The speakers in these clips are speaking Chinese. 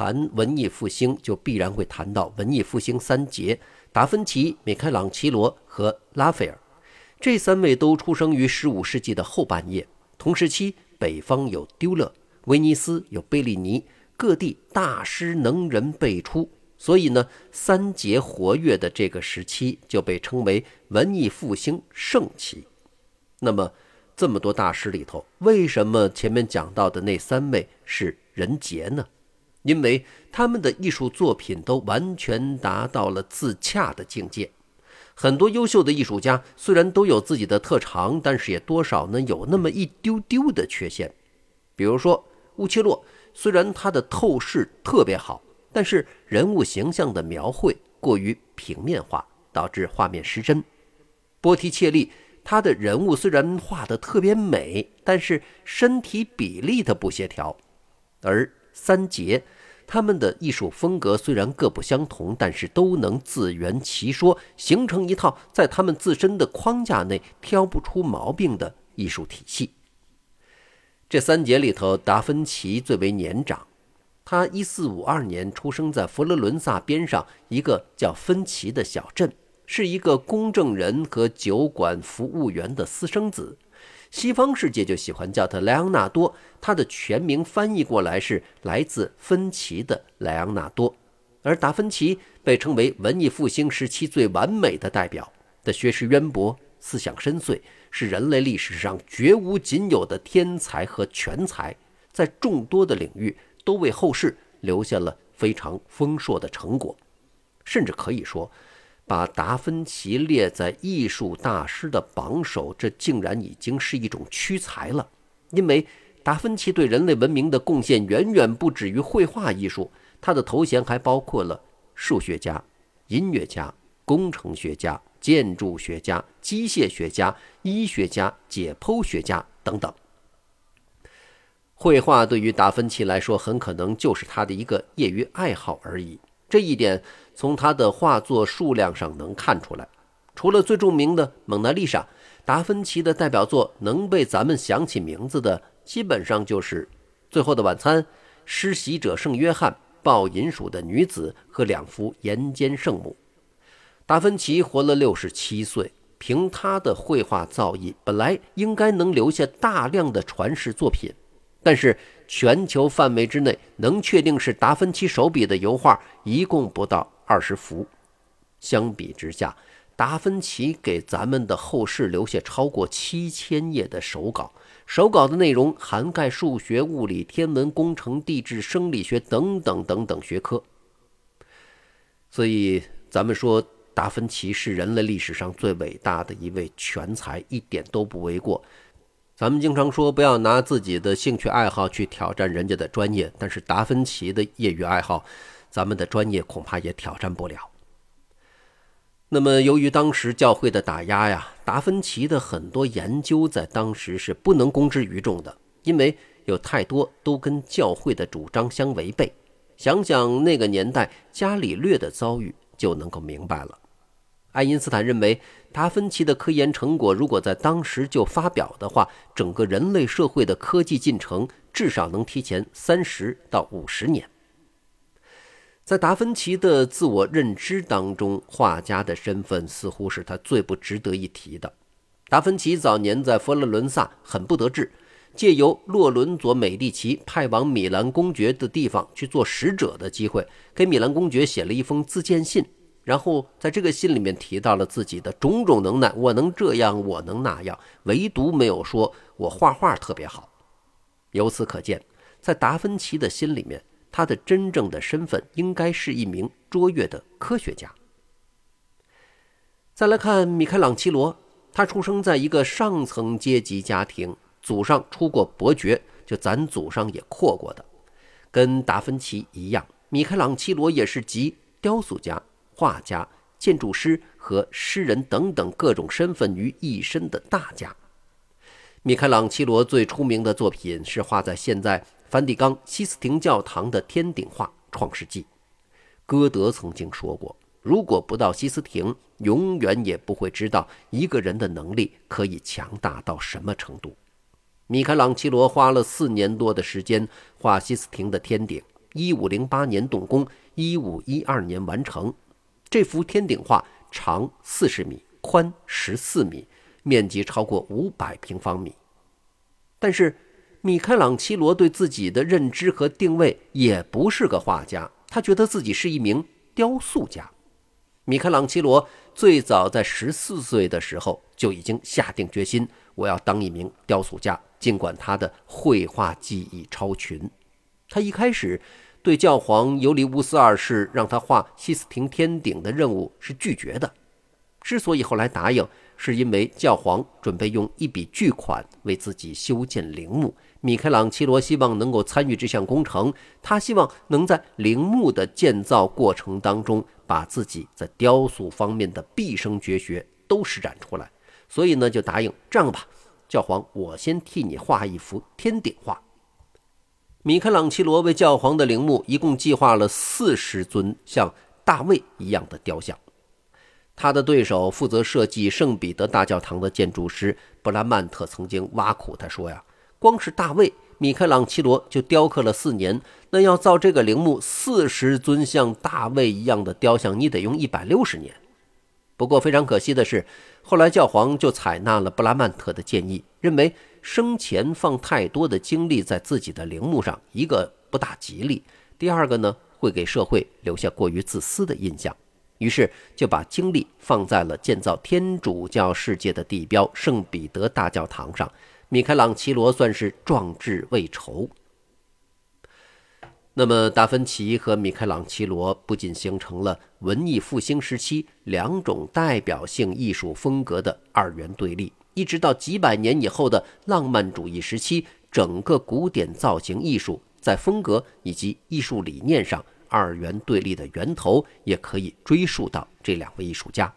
谈文艺复兴，就必然会谈到文艺复兴三杰：达芬奇、米开朗基罗和拉斐尔。这三位都出生于15世纪的后半叶。同时期，北方有丢勒，威尼斯有贝利尼，各地大师能人辈出。所以呢，三杰活跃的这个时期就被称为文艺复兴盛期。那么，这么多大师里头，为什么前面讲到的那三位是人杰呢？因为他们的艺术作品都完全达到了自洽的境界。很多优秀的艺术家虽然都有自己的特长，但是也多少呢有那么一丢丢的缺陷。比如说乌切洛，虽然他的透视特别好。但是人物形象的描绘过于平面化，导致画面失真。波提切利他的人物虽然画得特别美，但是身体比例的不协调。而三杰他们的艺术风格虽然各不相同，但是都能自圆其说，形成一套在他们自身的框架内挑不出毛病的艺术体系。这三杰里头，达芬奇最为年长。他一四五二年出生在佛罗伦萨边上一个叫芬奇的小镇，是一个公证人和酒馆服务员的私生子。西方世界就喜欢叫他莱昂纳多，他的全名翻译过来是来自芬奇的莱昂纳多。而达芬奇被称为文艺复兴时期最完美的代表，的学识渊博，思想深邃，是人类历史上绝无仅有的天才和全才，在众多的领域。都为后世留下了非常丰硕的成果，甚至可以说，把达芬奇列在艺术大师的榜首，这竟然已经是一种屈才了。因为达芬奇对人类文明的贡献远远不止于绘画艺术，他的头衔还包括了数学家、音乐家、工程学家、建筑学家、机械学家、医学家、解剖学家等等。绘画对于达芬奇来说，很可能就是他的一个业余爱好而已。这一点从他的画作数量上能看出来。除了最著名的《蒙娜丽莎》，达芬奇的代表作能被咱们想起名字的，基本上就是《最后的晚餐》《施洗者圣约翰》《抱银鼠的女子》和两幅《岩间圣母》。达芬奇活了六十七岁，凭他的绘画造诣，本来应该能留下大量的传世作品。但是，全球范围之内能确定是达芬奇手笔的油画一共不到二十幅。相比之下，达芬奇给咱们的后世留下超过七千页的手稿，手稿的内容涵盖数学、物理、天文、工程、地质、生理学等等等等学科。所以，咱们说达芬奇是人类历史上最伟大的一位全才，一点都不为过。咱们经常说不要拿自己的兴趣爱好去挑战人家的专业，但是达芬奇的业余爱好，咱们的专业恐怕也挑战不了。那么，由于当时教会的打压呀，达芬奇的很多研究在当时是不能公之于众的，因为有太多都跟教会的主张相违背。想想那个年代伽利略的遭遇，就能够明白了。爱因斯坦认为，达芬奇的科研成果如果在当时就发表的话，整个人类社会的科技进程至少能提前三十到五十年。在达芬奇的自我认知当中，画家的身份似乎是他最不值得一提的。达芬奇早年在佛罗伦萨很不得志，借由洛伦佐·美第奇派往米兰公爵的地方去做使者的机会，给米兰公爵写了一封自荐信。然后在这个信里面提到了自己的种种能耐，我能这样，我能那样，唯独没有说我画画特别好。由此可见，在达芬奇的心里面，他的真正的身份应该是一名卓越的科学家。再来看米开朗基罗，他出生在一个上层阶级家庭，祖上出过伯爵，就咱祖上也阔过的，跟达芬奇一样，米开朗基罗也是集雕塑家。画家、建筑师和诗人等等各种身份于一身的大家。米开朗基罗最出名的作品是画在现在梵蒂冈西斯廷教堂的天顶画《创世纪》。歌德曾经说过：“如果不到西斯廷，永远也不会知道一个人的能力可以强大到什么程度。”米开朗基罗花了四年多的时间画西斯廷的天顶。一五零八年动工，一五一二年完成。这幅天顶画长四十米，宽十四米，面积超过五百平方米。但是，米开朗基罗对自己的认知和定位也不是个画家，他觉得自己是一名雕塑家。米开朗基罗最早在十四岁的时候就已经下定决心，我要当一名雕塑家。尽管他的绘画技艺超群，他一开始。对教皇尤利乌斯二世让他画西斯廷天顶的任务是拒绝的。之所以后来答应，是因为教皇准备用一笔巨款为自己修建陵墓。米开朗基罗希望能够参与这项工程，他希望能在陵墓的建造过程当中，把自己在雕塑方面的毕生绝学都施展出来。所以呢，就答应这样吧，教皇，我先替你画一幅天顶画。米开朗基罗为教皇的陵墓一共计划了四十尊像大卫一样的雕像。他的对手负责设计圣彼得大教堂的建筑师布拉曼特曾经挖苦他说：“呀，光是大卫，米开朗基罗就雕刻了四年。那要造这个陵墓四十尊像大卫一样的雕像，你得用一百六十年。”不过非常可惜的是，后来教皇就采纳了布拉曼特的建议，认为。生前放太多的精力在自己的陵墓上，一个不大吉利，第二个呢会给社会留下过于自私的印象，于是就把精力放在了建造天主教世界的地标圣彼得大教堂上。米开朗基罗算是壮志未酬。那么，达芬奇和米开朗基罗不仅形成了文艺复兴时期两种代表性艺术风格的二元对立。一直到几百年以后的浪漫主义时期，整个古典造型艺术在风格以及艺术理念上二元对立的源头，也可以追溯到这两位艺术家。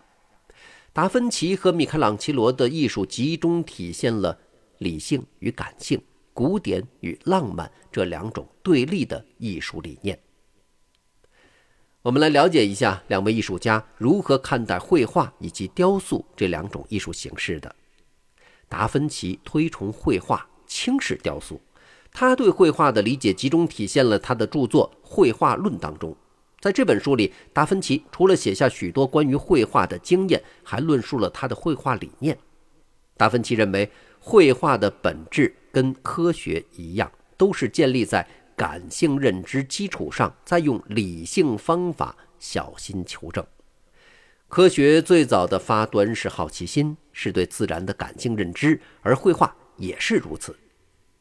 达芬奇和米开朗基罗的艺术集中体现了理性与感性、古典与浪漫这两种对立的艺术理念。我们来了解一下两位艺术家如何看待绘画以及雕塑这两种艺术形式的。达芬奇推崇绘画，轻视雕塑。他对绘画的理解集中体现了他的著作《绘画论》当中。在这本书里，达芬奇除了写下许多关于绘画的经验，还论述了他的绘画理念。达芬奇认为，绘画的本质跟科学一样，都是建立在感性认知基础上，再用理性方法小心求证。科学最早的发端是好奇心，是对自然的感性认知，而绘画也是如此。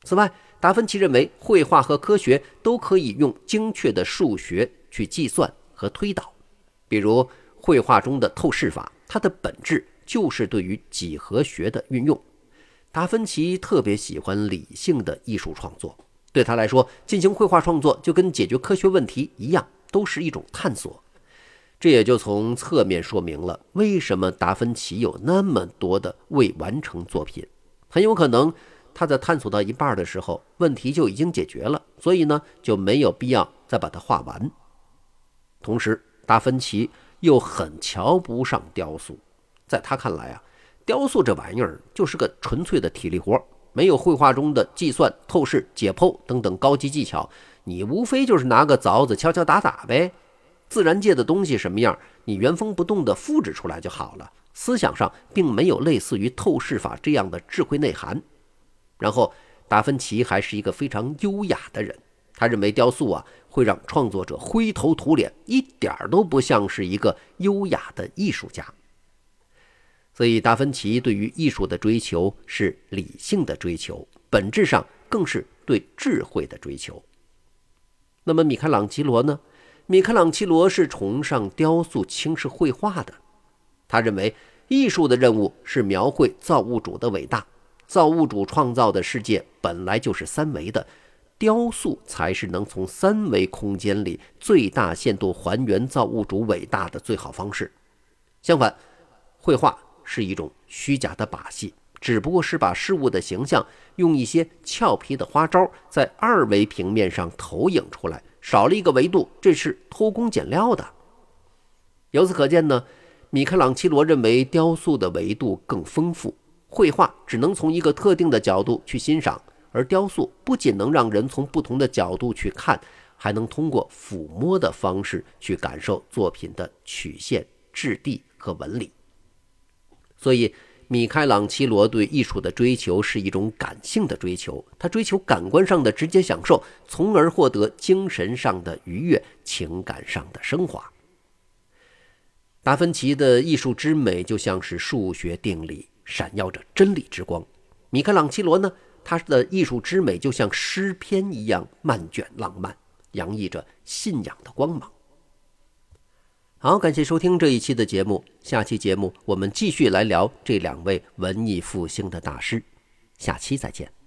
此外，达芬奇认为绘画和科学都可以用精确的数学去计算和推导。比如，绘画中的透视法，它的本质就是对于几何学的运用。达芬奇特别喜欢理性的艺术创作，对他来说，进行绘画创作就跟解决科学问题一样，都是一种探索。这也就从侧面说明了为什么达芬奇有那么多的未完成作品。很有可能他在探索到一半的时候，问题就已经解决了，所以呢就没有必要再把它画完。同时，达芬奇又很瞧不上雕塑，在他看来啊，雕塑这玩意儿就是个纯粹的体力活，没有绘画中的计算、透视、解剖等等高级技巧，你无非就是拿个凿子敲敲打打呗。自然界的东西什么样，你原封不动地复制出来就好了。思想上并没有类似于透视法这样的智慧内涵。然后，达芬奇还是一个非常优雅的人，他认为雕塑啊会让创作者灰头土脸，一点儿都不像是一个优雅的艺术家。所以，达芬奇对于艺术的追求是理性的追求，本质上更是对智慧的追求。那么，米开朗基罗呢？米开朗基罗是崇尚雕塑、轻视绘画的。他认为，艺术的任务是描绘造物主的伟大。造物主创造的世界本来就是三维的，雕塑才是能从三维空间里最大限度还原造物主伟大的最好方式。相反，绘画是一种虚假的把戏，只不过是把事物的形象用一些俏皮的花招在二维平面上投影出来。少了一个维度，这是偷工减料的。由此可见呢，米开朗基罗认为雕塑的维度更丰富，绘画只能从一个特定的角度去欣赏，而雕塑不仅能让人从不同的角度去看，还能通过抚摸的方式去感受作品的曲线、质地和纹理。所以，米开朗基罗对艺术的追求是一种感性的追求，他追求感官上的直接享受，从而获得精神上的愉悦、情感上的升华。达芬奇的艺术之美就像是数学定理，闪耀着真理之光；米开朗基罗呢，他的艺术之美就像诗篇一样漫卷浪漫，洋溢着信仰的光芒。好，感谢收听这一期的节目。下期节目我们继续来聊这两位文艺复兴的大师。下期再见。